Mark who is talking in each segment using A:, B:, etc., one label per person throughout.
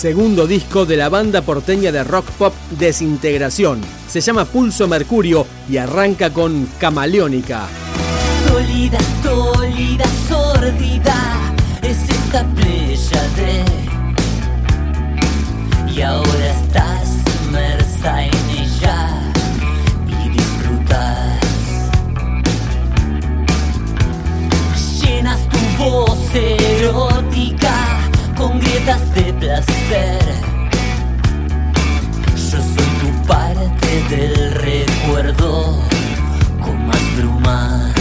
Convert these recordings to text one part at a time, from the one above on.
A: Segundo disco de la banda porteña de rock pop Desintegración. Se llama Pulso Mercurio y arranca con Camaleónica.
B: Sólida, sólida, sordida, es esta playa de... Y ahora estás inmersa Yo soy tu parte del recuerdo con más bruma.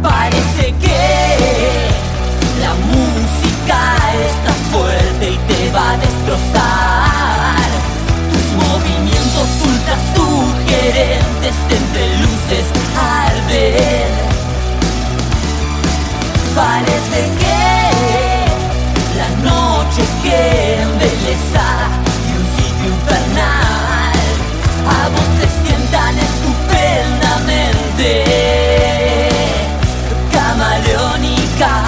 B: Parece que la música está fuerte y te va a destrozar. Tus movimientos ultra sugerentes entre luces arder. Parece que y un sitio infernal a vos te sientan estupendamente camaleónica.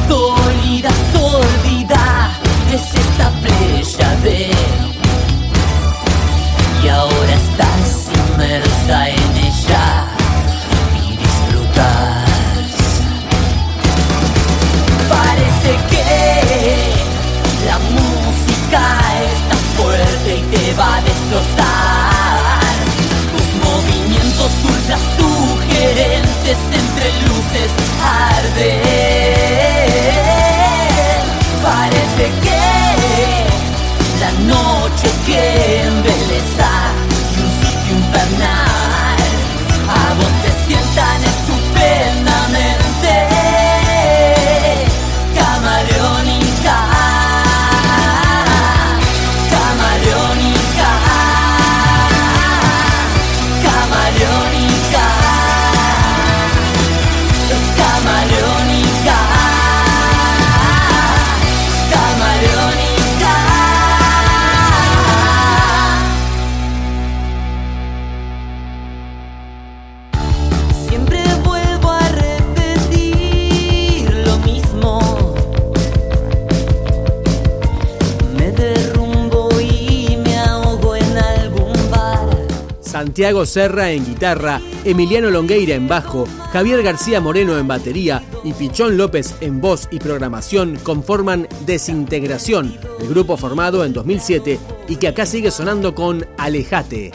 B: y ahora estás inmersa en ella y disfrutas. Parece que la música está fuerte y te va a destrozar. Tus movimientos ultra sugerentes entre luces arden. Parece que la noche que embeleza y un sitio infernal
A: Santiago Serra en guitarra, Emiliano Longueira en bajo, Javier García Moreno en batería y Pichón López en voz y programación conforman Desintegración, el grupo formado en 2007 y que acá sigue sonando con Alejate.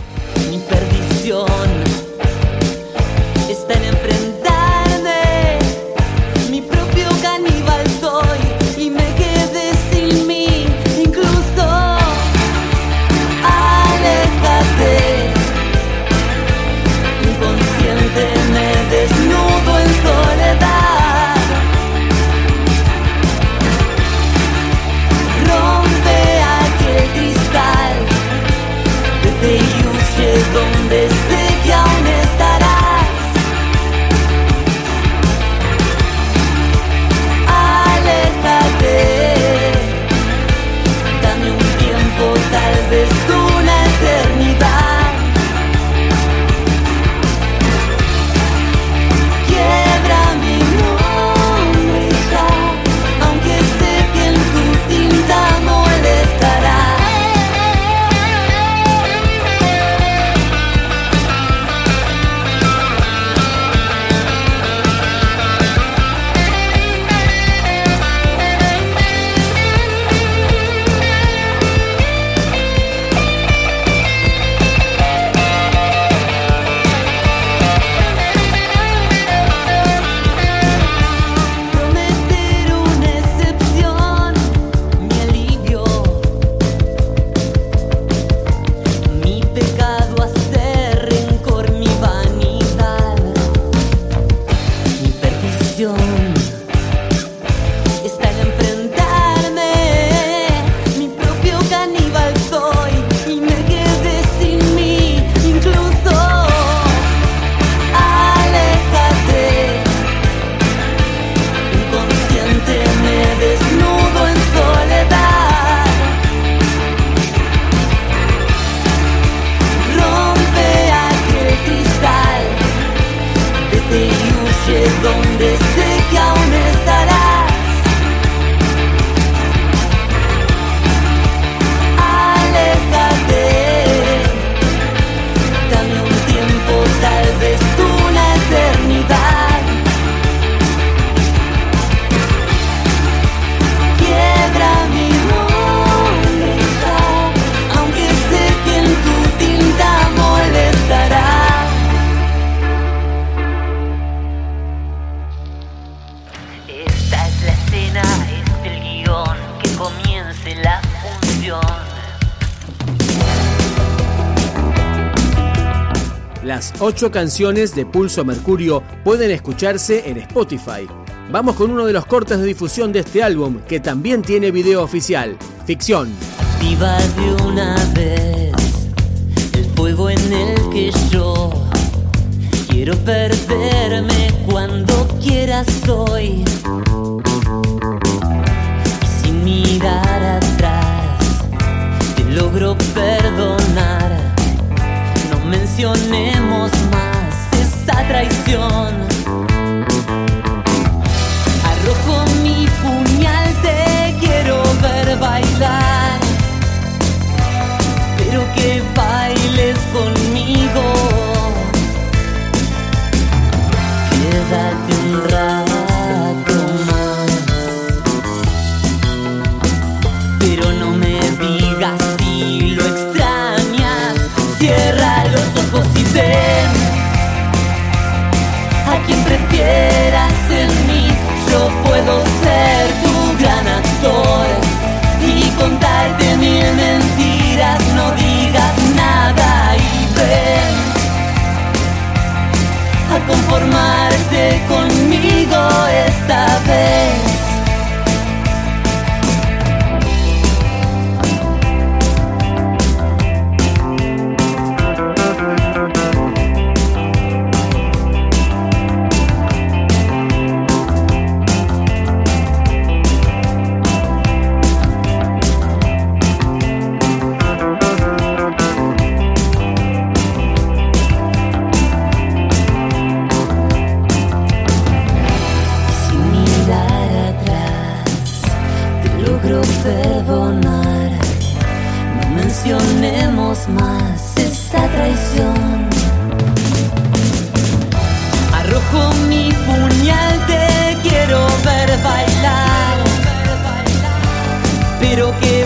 A: Las ocho canciones de Pulso Mercurio pueden escucharse en Spotify. Vamos con uno de los cortes de difusión de este álbum, que también tiene video oficial, Ficción.
B: Viva de una vez el fuego en el que yo quiero perderme cuando quieras hoy. Sin mirar atrás, te logro perdonar. No esa traición. Pero que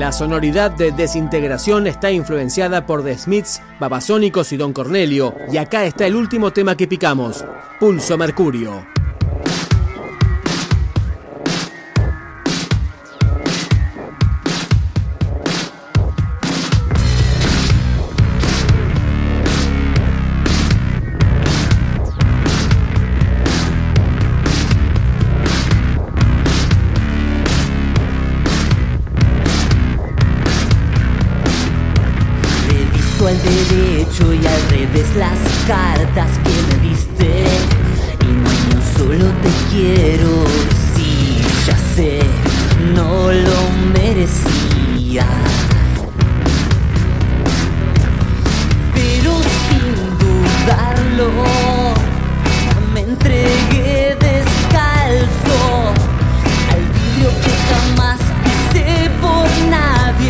A: La sonoridad de Desintegración está influenciada por The Smiths, Babasónicos y Don Cornelio, y acá está el último tema que picamos, Pulso Mercurio.
B: Cartas que me diste. Y no solo te quiero Sí, ya sé, no lo merecía. Pero sin dudarlo Me entregué descalzo Al vidrio que jamás pisé por nadie